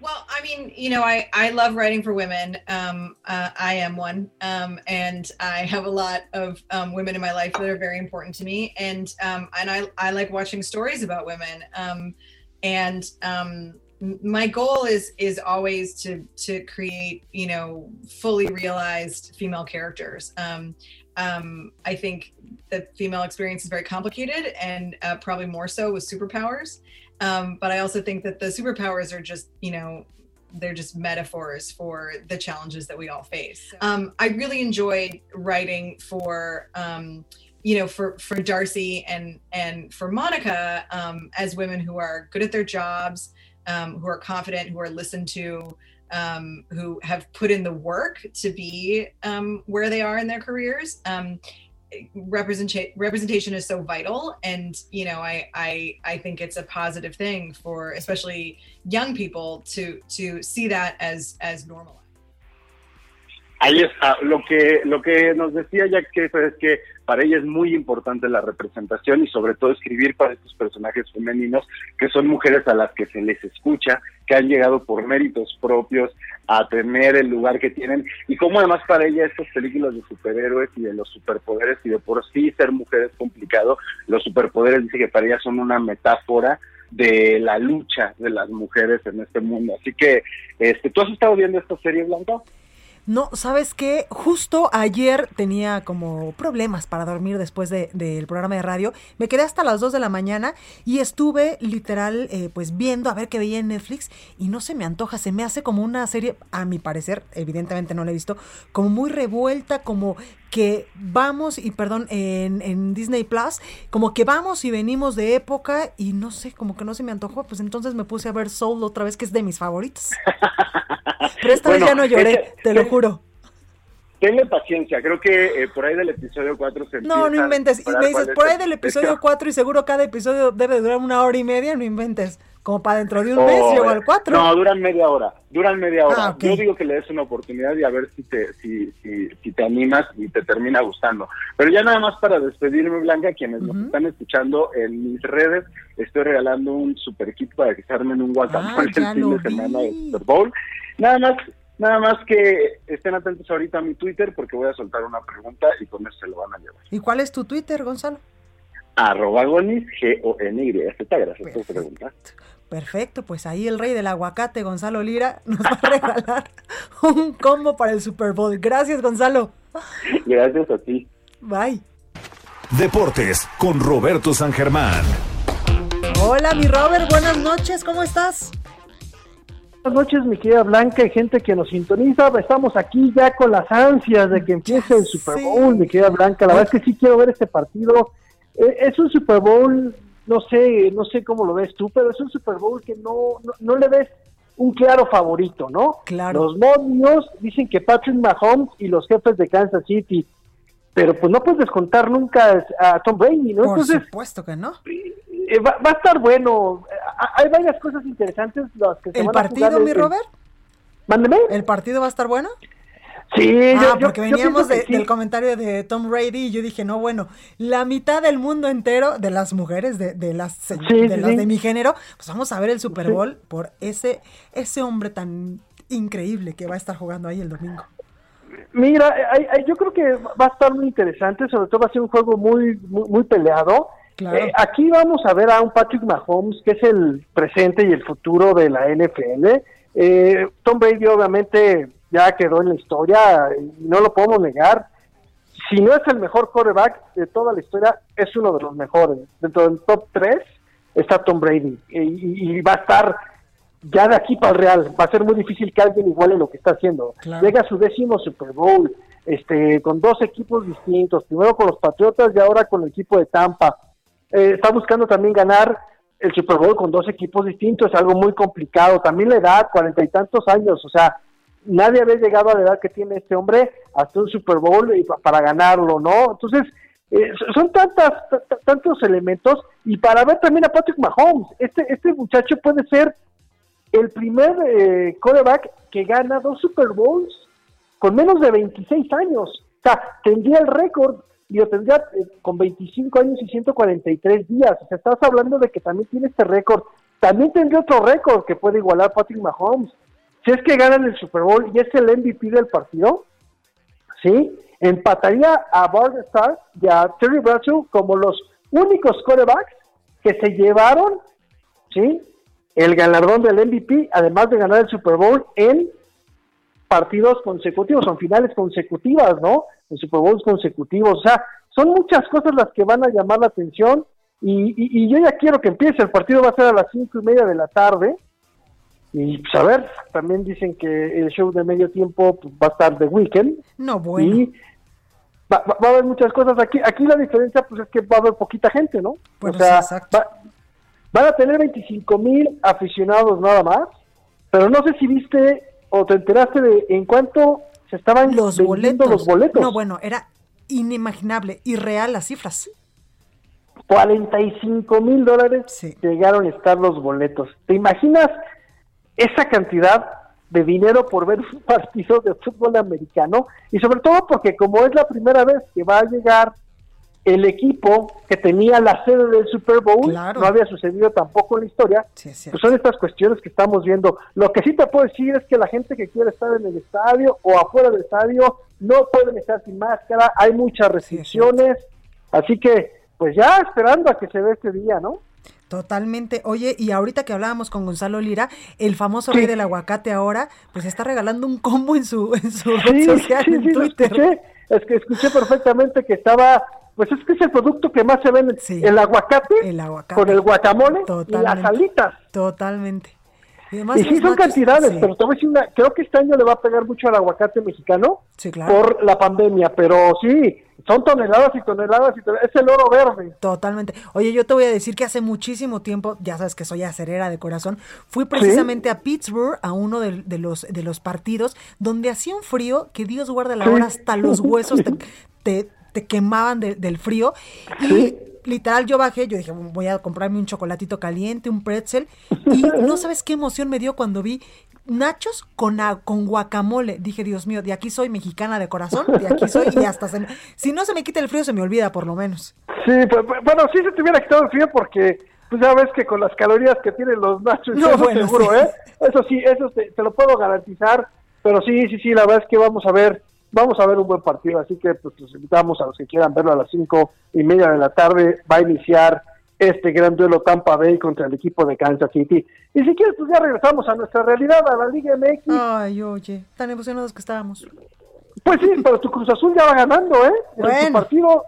Well, I mean, you know, I, I love writing for women. Um, uh, I am one. Um, and I have a lot of um, women in my life that are very important to me. And, um, and I, I like watching stories about women. Um, and um, my goal is, is always to, to create, you know, fully realized female characters. I think the female experience is very complicated and uh, probably more so with superpowers. Um, but I also think that the superpowers are just, you know, they're just metaphors for the challenges that we all face. Um, I really enjoyed writing for, um, you know, for for Darcy and and for Monica um, as women who are good at their jobs, um, who are confident, who are listened to, um, who have put in the work to be um, where they are in their careers. Representation representation is so vital and you know I, I i think it's a positive thing for especially young people to to see that as as normal Ahí está. Lo que, lo que nos decía Jack Schaefer es que para ella es muy importante la representación y sobre todo escribir para estos personajes femeninos que son mujeres a las que se les escucha, que han llegado por méritos propios a tener el lugar que tienen y como además para ella estas películas de superhéroes y de los superpoderes y de por sí ser mujer es complicado, los superpoderes dice que para ella son una metáfora de la lucha de las mujeres en este mundo. Así que, este, ¿tú has estado viendo esta serie, Blanca? No, ¿sabes qué? Justo ayer tenía como problemas para dormir después del de, programa de radio. Me quedé hasta las 2 de la mañana y estuve literal eh, pues viendo a ver qué veía en Netflix y no se me antoja, se me hace como una serie, a mi parecer, evidentemente no la he visto, como muy revuelta, como que vamos, y perdón, en, en, Disney Plus, como que vamos y venimos de época y no sé, como que no se me antojó, pues entonces me puse a ver Soul otra vez, que es de mis favoritos. (laughs) Pero esta vez ya no lloré, te lo juro. Tenle paciencia, creo que eh, por ahí del episodio 4 se No, no inventes. Y me dices, por ahí del episodio 4 y seguro cada episodio debe durar una hora y media, no inventes. Como para dentro de un mes O- llego al 4. No, duran media hora. Duran media hora. Ah. Yo digo que le des una oportunidad y a ver si te, si, si, si te animas y te termina gustando. Pero ya nada más para despedirme, Blanca, quienes nos están escuchando en mis redes, estoy regalando un super kit para que se armen un guacamole Ah, el fin de semana del Super Bowl. Nada más, nada más que estén atentos ahorita a mi Twitter porque voy a soltar una pregunta y con eso se lo van a llevar. ¿Y cuál es tu Twitter, Gonzalo? Arroba Gonis, G-O-N-Y-Z. Gracias por preguntar. Perfecto, pues ahí el rey del aguacate, Gonzalo Lira, nos va a regalar un combo para el Super Bowl. Gracias, Gonzalo. Gracias a ti. Bye. Deportes con Roberto San Germán. Hola, mi Robert, buenas noches, ¿cómo estás? Buenas noches, mi querida Blanca y gente que nos sintoniza. Estamos aquí ya con las ansias de que empiece el Super Bowl, mi querida Blanca. La verdad es que sí quiero ver este partido. Eh, es un Super Bowl, no sé, no sé cómo lo ves tú, pero es un Super Bowl que no, no, no le ves un claro favorito, ¿no? Claro. Los momios dicen que Patrick Mahomes y los jefes de Kansas City, pero pues no puedes descontar nunca a Tom Brady, ¿no? Por Entonces, supuesto que no. Eh, va, va a estar bueno. Eh, Hay varias cosas interesantes las que se ¿El van a partido, jugar mi Robert? Mándeme. ¿El partido va a estar bueno? Sí, ah, yo- porque yo veníamos de- sí. del comentario de Tom Brady y yo dije, no, bueno, la mitad del mundo entero de las mujeres, de, de las, Sí, de, sí, las sí. de mi género, pues vamos a ver el Super. Bowl por ese, ese hombre tan increíble que va a estar jugando ahí el domingo. Mira, hay- hay- yo creo que va a estar muy interesante, sobre todo va a ser un juego muy muy, muy peleado. Claro. Eh, aquí vamos a ver a un Patrick Mahomes que es el presente y el futuro de la NFL. Eh, Tom Brady obviamente ya quedó en la historia y no lo podemos negar. Si no es el mejor quarterback de toda la historia, es uno de los mejores. Dentro del top 3 está Tom Brady y, va a estar ya de aquí para el Real. Va a ser muy difícil que alguien iguale lo que está haciendo. Claro. Llega a su décimo Super Bowl, este, con dos equipos distintos, primero con los Patriotas y ahora con el equipo de Tampa. Eh, está buscando también ganar el Super Bowl con dos equipos distintos, es algo muy complicado. También la edad, cuarenta y tantos años, o sea, nadie había llegado a la edad que tiene este hombre hasta un Super Bowl para ganarlo, ¿no? Entonces, eh, so- son tantas, tantos elementos y para ver también a Patrick Mahomes, este, este muchacho puede ser el primer eh, quarterback que gana dos Super Bowls con menos de 26 años. O sea, tendría el récord y lo tendría eh, con 25 años y 143 días. O sea, estás hablando de que también tiene este récord. También tendría otro récord que puede igualar Patrick Mahomes. Si es que ganan el Super Bowl y es el MVP del partido, ¿sí? Empataría a Bart Starr y a Terry Bradshaw como los únicos quarterbacks que se llevaron, ¿sí? El galardón del MVP, además de ganar el Super Bowl en partidos consecutivos, son finales consecutivas, ¿no? En Super Bowls consecutivos. O sea, son muchas cosas las que van a llamar la atención y, y- y yo ya quiero que empiece. El partido va a ser a las cinco y media de la tarde. Y pues a ver, también dicen que el show de medio tiempo pues, va a estar de weekend. No, bueno. Y va, va- va a haber muchas cosas aquí. Aquí la diferencia pues es que va a haber poquita gente, ¿no? Bueno, o sea, sí, exacto. va- van a tener 25 mil aficionados nada más, pero no sé si viste o te enteraste de en cuánto se estaban Los boletos. los boletos. No, bueno, era inimaginable, irreal las cifras. 45 mil dólares llegaron a estar los boletos. ¿Te imaginas esa cantidad de dinero por ver (laughs) un partido de fútbol americano? Y sobre todo porque como es la primera vez que va a llegar el equipo que tenía la sede del Super Bowl, no había sucedido tampoco en la historia, pues son estas cuestiones que estamos viendo. Lo que sí te puedo decir es que la gente que quiere estar en el estadio o afuera del estadio no pueden estar sin máscara, hay muchas restricciones, así que pues ya esperando a que se ve este día, ¿no? Totalmente. Oye, y ahorita que hablábamos con Gonzalo Lira, el famoso Sí. rey del aguacate ahora, pues está regalando un combo en su, en su Sí, red social sí, en sí, lo Twitter. escuché, es que escuché perfectamente que estaba, pues es que es el producto que más se vende, el aguacate, El aguacate. con el guacamole y las Totalmente. alitas. Totalmente. Y, además Y sí son cantidades, sí. pero te voy a decir una, creo que este año le va a pegar mucho al aguacate mexicano Sí, claro. por la pandemia, pero sí, son toneladas y toneladas y toneladas, es el oro verde. Totalmente. Oye, yo te voy a decir que hace muchísimo tiempo, ya sabes que soy acerera de corazón, fui precisamente a Pittsburgh a uno de, de los, de los partidos donde hacía un frío que Dios guarda la Sí. hora hasta los huesos (laughs) te, te- te quemaban de- del frío. Y literal yo bajé, yo dije, voy a comprarme un chocolatito caliente, un pretzel, y no (laughs) sabes qué emoción me dio cuando vi nachos con, a- con guacamole. Dije, Dios mío, de aquí soy mexicana de corazón, de aquí soy, y hasta se me- si no se me quita el frío, se me olvida por lo menos. Sí, pues, bu- bueno, sí se te hubiera quitado el frío porque pues ya ves que con las calorías que tienen los nachos, No, eso bueno, seguro, sí. ¿eh? Eso sí, eso te, te lo puedo garantizar, pero sí, sí, sí, la verdad es que vamos a ver, vamos a ver un buen partido, así que pues los invitamos a los que quieran verlo a las cinco y media de la tarde, va a iniciar este gran duelo Tampa Bay contra el equipo de Kansas City. Y si quieres, pues ya regresamos a nuestra realidad, a la Liga MX. Ay, oye, tan emocionados que estábamos. Pues sí, pero tu Cruz Azul ya va ganando, ¿eh? En Bueno, su partido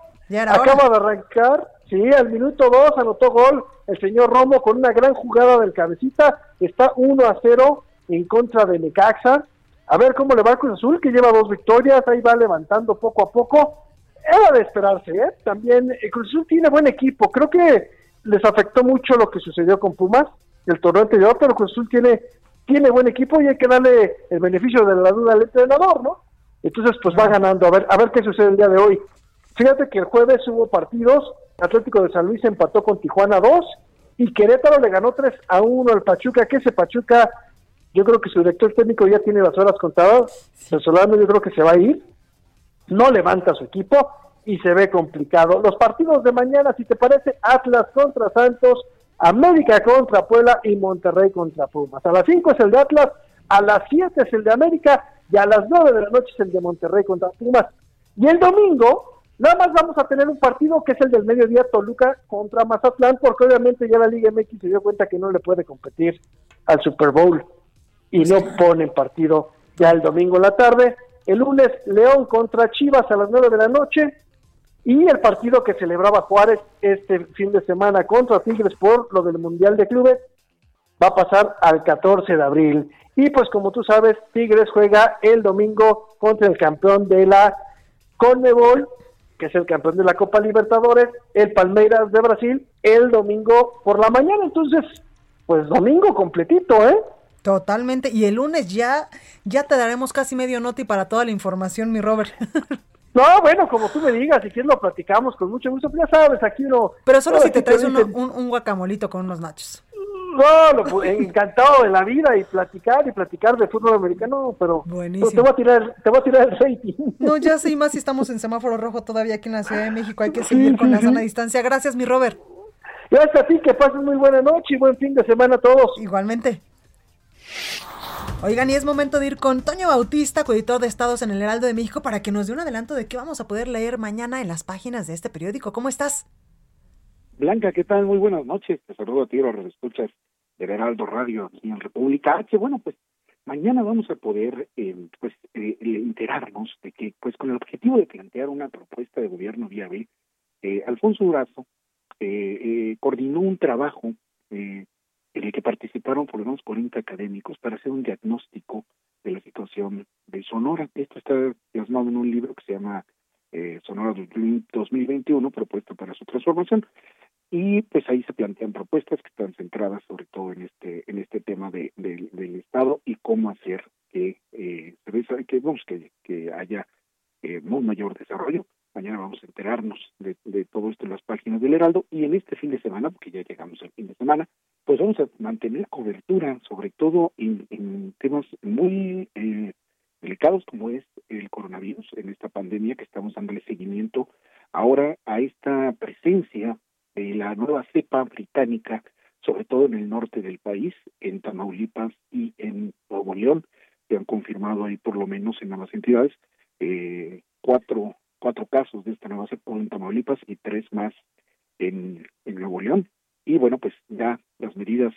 acaba hora. de arrancar. Sí, al minuto 2 anotó gol el señor Romo con una gran jugada del cabecita. Está 1 a 0 en contra de Necaxa. A ver cómo le va Cruz Azul, que lleva dos victorias. Ahí va levantando poco a poco. Era de esperarse, ¿eh? También el Cruz Azul tiene buen equipo. Creo que les afectó mucho lo que sucedió con Pumas el torneo anterior, pero Cruz Azul tiene, tiene buen equipo y hay que darle el beneficio de la duda al entrenador, ¿no? Entonces, pues va ganando. A ver, a ver qué sucede el día de hoy. Fíjate que el jueves hubo partidos. Atlético de San Luis empató con Tijuana 2 y Querétaro le ganó 3 a 1 al Pachuca. Que ese Pachuca, yo creo que su director técnico ya tiene las horas contadas. El Solano yo creo que se va a ir. No levanta su equipo y se ve complicado. Los partidos de mañana, si te parece, Atlas contra Santos, América contra Puebla y Monterrey contra Pumas. A las 5 es el de Atlas, a las 7 es el de América y a las 9 de la noche es el de Monterrey contra Pumas. Y el domingo, nada más vamos a tener un partido que es el del mediodía Toluca contra Mazatlán, porque obviamente ya la Liga MX se dio cuenta que no le puede competir al Super Bowl y no ponen partido ya el domingo en la tarde. El lunes, León contra Chivas a las 9 de la noche. Y el partido que celebraba Juárez este fin de semana contra Tigres por lo del Mundial de Clubes va a pasar al 14 de abril. Y pues como tú sabes, Tigres juega el domingo contra el campeón de la Conmebol, que es el campeón de la Copa Libertadores, el Palmeiras de Brasil, el domingo por la mañana. Entonces, pues domingo completito, ¿eh? Totalmente. Y el lunes ya, ya te daremos casi medio noti para toda la información, mi Robert. (laughs) No, bueno, como tú me digas, si quieres lo platicamos con mucho gusto, ya sabes, aquí uno... Pero solo si te traes dicen, un, un guacamolito con unos nachos. No, lo encantado de la vida y platicar y platicar de fútbol americano, pero, pero Buenísimo. te voy a tirar, te voy a tirar el rating. (laughs) No, ya sé, y más si estamos en semáforo rojo todavía aquí en la Ciudad de México. Hay que seguir con la sana distancia. Gracias, mi Robert. Gracias a ti, que pases muy buena noche y buen fin de semana a todos. Igualmente. Oigan, y es momento de ir con Toño Bautista, coeditor de Estados en el Heraldo de México, para que nos dé un adelanto de qué vamos a poder leer mañana en las páginas de este periódico. ¿Cómo estás? Blanca, ¿qué tal? Muy buenas noches. Te saludo a ti, los escuchas del Heraldo Radio aquí en República H. Bueno, pues mañana vamos a poder eh, pues eh, eh, enterarnos de que pues con el objetivo de plantear una propuesta de gobierno viable, eh, Alfonso Durazo eh, eh, coordinó un trabajo eh, en el que participaron por lo menos 40 académicos para hacer un diagnóstico de la situación de Sonora. Esto está plasmado en un libro que se llama eh, Sonora 2021, propuesta para su transformación y pues ahí se plantean propuestas que están centradas sobre todo en este en este tema de, de- del estado y cómo hacer que eh, que vamos que, que haya eh, un mayor desarrollo mañana vamos a enterarnos de, de todo esto en las páginas del Heraldo y en este fin de semana porque ya llegamos al fin de semana a mantener cobertura sobre todo en, temas muy eh, delicados como es el coronavirus en esta pandemia que estamos dándole seguimiento ahora a esta presencia de la nueva cepa británica, sobre todo en el norte del país, en Tamaulipas y en Nuevo León, que han confirmado ahí por lo menos en ambas entidades eh, cuatro, cuatro casos de esta nueva cepa en Tamaulipas y tres más en Nuevo León. Y bueno, pues ya las medidas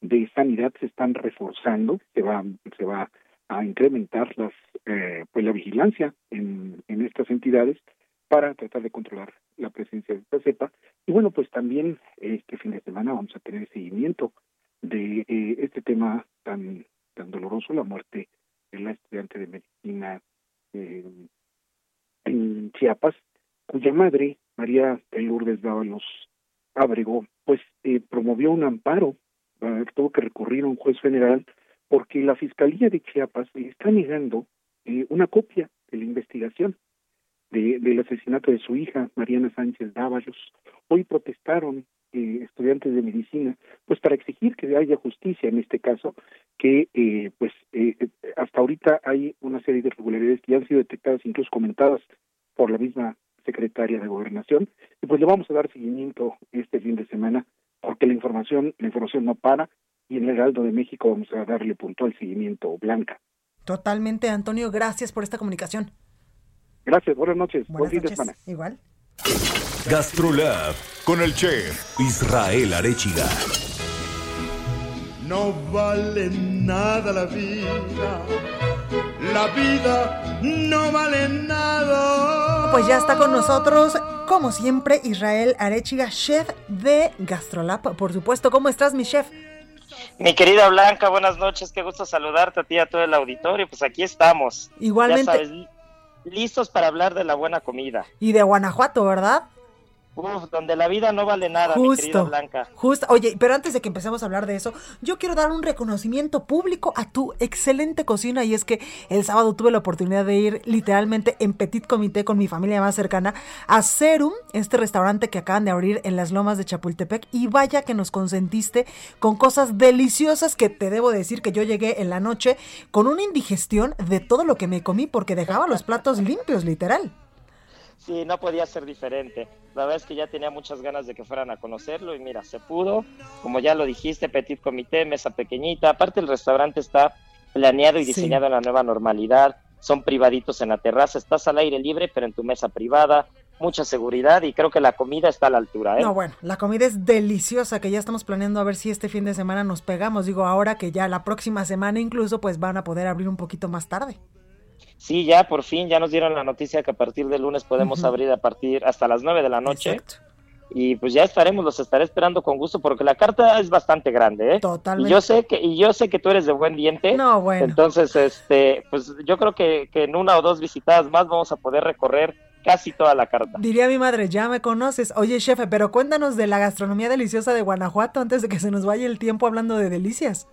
de sanidad se están reforzando, se va, se va a incrementar las, eh, pues la vigilancia en, en estas entidades para tratar de controlar la presencia de esta cepa. Y bueno, pues también este fin de semana vamos a tener seguimiento de eh, este tema tan tan doloroso, la muerte de la estudiante de medicina eh, en Chiapas, cuya madre, María de Lourdes Dávalos Ábrego, pues eh, promovió un amparo, eh, tuvo que recurrir a un juez federal porque la Fiscalía de Chiapas está negando eh, una copia de la investigación de, del asesinato de su hija, Mariana Sánchez Dávalos. Hoy protestaron eh, estudiantes de medicina, pues para exigir que haya justicia en este caso, que eh, pues eh, hasta ahorita hay una serie de irregularidades que ya han sido detectadas, incluso comentadas por la misma secretaria de Gobernación, y pues le vamos a dar seguimiento este fin de semana, porque la información, la información no para, y en el Heraldo de México vamos a darle puntual seguimiento, Blanca. Totalmente, Antonio, gracias por esta comunicación. Gracias, buenas noches. Buenas Buen fin de semana. Igual. Gastrolab con el chef Israel Arechiga. No vale nada la vida. La vida no vale nada. Pues ya está con nosotros, como siempre, Israel Arechiga, chef de Gastrolab. Por supuesto, ¿cómo estás, mi chef? Mi querida Blanca, buenas noches, qué gusto saludarte a ti y a todo el auditorio. Pues aquí estamos. Igualmente. Ya sabes, li- listos para hablar de la buena comida. Y de Guanajuato, ¿verdad? Uf, donde la vida no vale nada, mi querida Justo, Blanca. justo. Oye, pero antes de que empecemos a hablar de eso, yo quiero dar un reconocimiento público a tu excelente cocina y es que el sábado tuve la oportunidad de ir literalmente en petit comité con mi familia más cercana a Serum, este restaurante que acaban de abrir en las lomas de Chapultepec y vaya que nos consentiste con cosas deliciosas que te debo decir que yo llegué en la noche con una indigestión de todo lo que me comí porque dejaba los platos limpios, literal. Sí, no podía ser diferente. La verdad es que ya tenía muchas ganas de que fueran a conocerlo y mira, se pudo. Como ya lo dijiste, petit comité, mesa pequeñita. Aparte el restaurante está planeado y Sí. diseñado en la nueva normalidad. Son privaditos en la terraza, estás al aire libre, pero en tu mesa privada. Mucha seguridad y creo que la comida está a la altura. ¿eh? No, bueno, la comida es deliciosa, que ya estamos planeando a ver si este fin de semana nos pegamos. Digo, ahora que ya la próxima semana incluso, pues van a poder abrir un poquito más tarde. Sí, ya por fin, ya nos dieron la noticia que a partir del lunes podemos abrir a partir hasta las 9 de la noche. Y pues ya estaremos, los estaré esperando con gusto porque la carta es bastante grande, ¿eh? Totalmente. Y yo sé que y yo sé que tú eres de buen diente. No, bueno. Entonces, este, pues yo creo que, que en una o dos visitadas más vamos a poder recorrer casi toda la carta. Diría mi madre, ya me conoces. Oye, jefe, pero cuéntanos de la gastronomía deliciosa de Guanajuato antes de que se nos vaya el tiempo hablando de delicias.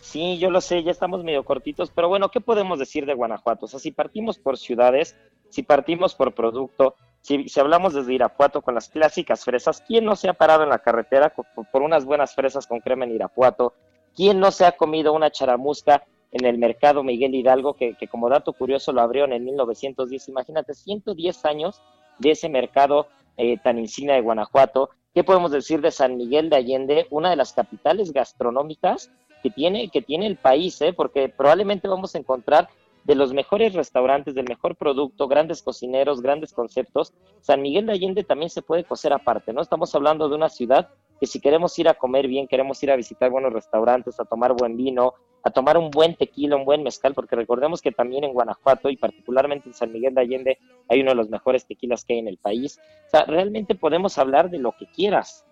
Sí, yo lo sé, ya estamos medio cortitos, pero bueno, ¿qué podemos decir de Guanajuato? O sea, si partimos por ciudades, si partimos por producto, si, si hablamos desde Irapuato con las clásicas fresas, ¿quién no se ha parado en la carretera por, unas buenas fresas con crema en Irapuato? ¿Quién no se ha comido una charamusca en el mercado Miguel Hidalgo, que, como dato curioso lo abrieron en 1910? Imagínate, 110 años de ese mercado eh, tan insignia de Guanajuato. ¿Qué podemos decir de San Miguel de Allende, una de las capitales gastronómicas que tiene, que tiene el país, ¿eh? porque probablemente vamos a encontrar de los mejores restaurantes, del mejor producto, grandes cocineros, grandes conceptos. San Miguel de Allende también se puede cocer aparte, ¿no? Estamos hablando de una ciudad que si queremos ir a comer bien, queremos ir a visitar buenos restaurantes, a tomar buen vino, a tomar un buen tequila, un buen mezcal, porque recordemos que también en Guanajuato y particularmente en San Miguel de Allende hay uno de los mejores tequilas que hay en el país. O sea, realmente podemos hablar de lo que quieras.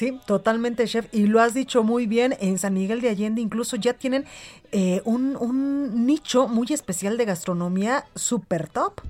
Sí, totalmente, chef. Y lo has dicho muy bien, en San Miguel de Allende incluso ya tienen eh, un, un nicho muy especial de gastronomía super top.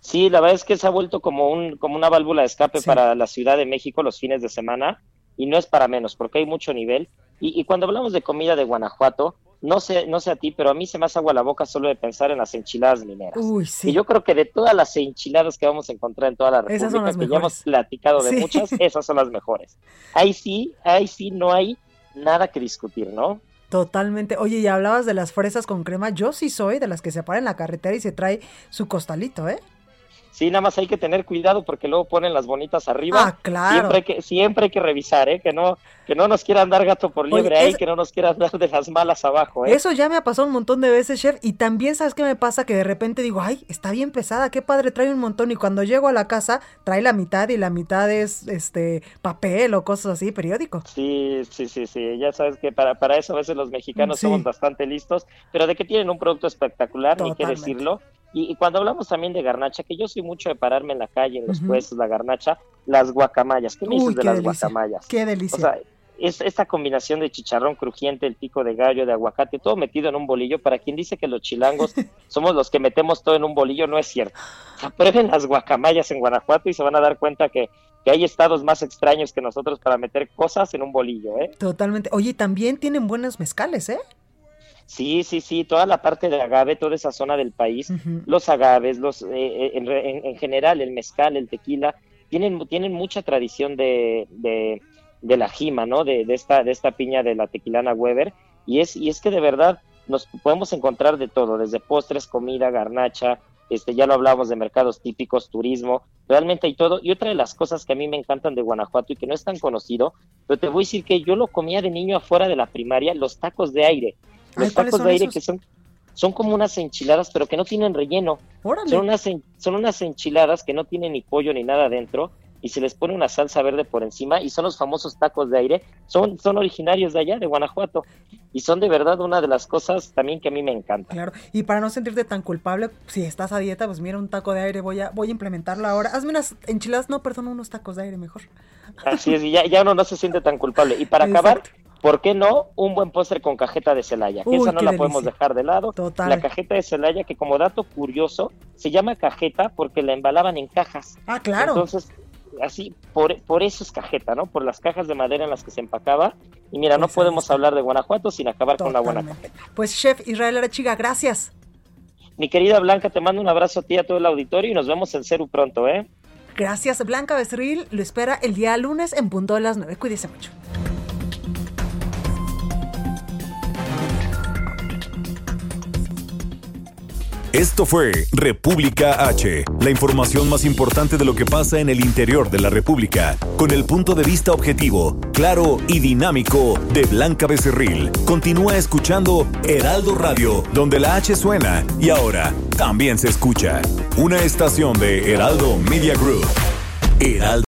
Sí, la verdad es que se ha vuelto como un como una válvula de escape para la Ciudad de México los fines de semana y no es para menos porque hay mucho nivel y, y cuando hablamos de comida de Guanajuato no sé no sé a ti pero a mí se me hace agua la boca solo de pensar en las enchiladas mineras Uy, sí. y yo creo que de todas las enchiladas que vamos a encontrar en toda la República que ya hemos platicado de Sí. muchas (laughs) esas son las mejores ahí sí ahí sí no hay nada que discutir no Totalmente. Oye, y hablabas de las fresas con crema. Yo sí soy de las que se para en la carretera y se trae su costalito, ¿eh? Sí, nada más hay que tener cuidado porque luego ponen las bonitas arriba. Ah, claro. Siempre hay que, siempre hay que revisar, ¿eh? Que no, que no nos quieran dar gato por Oye, liebre ahí, que no nos quieran dar de las malas abajo, ¿eh? Eso ya me ha pasado un montón de veces, chef. Y también, ¿sabes qué me pasa? Que de repente digo, ay, está bien pesada, qué padre, trae un montón. Y cuando llego a la casa, trae la mitad y la mitad es este papel o cosas así, periódico. Sí, sí, sí, sí. Ya sabes que para, para eso a veces los mexicanos Sí. somos bastante listos, pero de que tienen un producto espectacular, ni qué Totalmente. decirlo. Y, y cuando hablamos también de garnacha, que yo soy mucho de pararme en la calle, en los Ujú. puestos, la garnacha, las guacamayas. ¿Qué me dices de las delicia. guacamayas? Qué delicia. O sea, es esta combinación de chicharrón crujiente, el pico de gallo, de aguacate, todo metido en un bolillo. Para quien dice que los chilangos (laughs) somos los que metemos todo en un bolillo, no es cierto. O sea, prueben las guacamayas en Guanajuato y se van a dar cuenta que, que hay estados más extraños que nosotros para meter cosas en un bolillo, ¿eh? Totalmente. Oye, también tienen buenos mezcales, ¿eh? Sí, sí, sí, toda la parte de agave, toda esa zona del país, los agaves, los, eh, eh, en, en, general, el mezcal, el tequila, tienen, tienen mucha tradición de, de, de la jima, ¿no? De, de, esta, de esta piña de la tequilana Weber. Y es, y es que de verdad nos podemos encontrar de todo, desde postres, comida, garnacha, este, ya lo hablamos de mercados típicos, turismo, realmente hay todo. Y otra de las cosas que a mí me encantan de Guanajuato y que no es tan conocido, pero te voy a decir que yo lo comía de niño afuera de la primaria, los tacos de aire. Los tacos de aire que son, son como unas enchiladas, pero que no tienen relleno. Son unas, son unas enchiladas que no tienen ni pollo ni nada adentro y se les pone una salsa verde por encima y son los famosos tacos de aire. Son, son originarios de allá, de Guanajuato. Y son de verdad una de las cosas también que a mí me encanta. Claro, y para no sentirte tan culpable, si estás a dieta, pues mira un taco de aire, voy a, voy a implementarlo ahora. Hazme unas enchiladas, no, perdón, unos tacos de aire mejor. Así es, y ya, ya uno no se siente tan culpable. Y para acabar, ¿Por qué no un buen postre con cajeta de Celaya? Que esa no la podemos dejar de lado. La cajeta de Celaya, que como dato curioso, se llama cajeta porque la embalaban en cajas. Ah, claro. Entonces, así, por, por eso es cajeta, ¿no? Por las cajas de madera en las que se empacaba. Y mira, no podemos hablar de Guanajuato sin acabar con la buena cajeta. Pues, chef Israel Arachiga, gracias. Mi querida Blanca, te mando un abrazo a ti y a todo el auditorio y nos vemos en Ceru pronto, ¿eh? Gracias, Blanca Becerril. Lo espera el día lunes en punto de las 9. Cuídese mucho. Esto fue República H, la información más importante de lo que pasa en el interior de la República, con el punto de vista objetivo, claro y dinámico de Blanca Becerril. Continúa escuchando Heraldo Radio, donde la H suena y ahora también se escucha. Una estación de Heraldo Media Group. Heraldo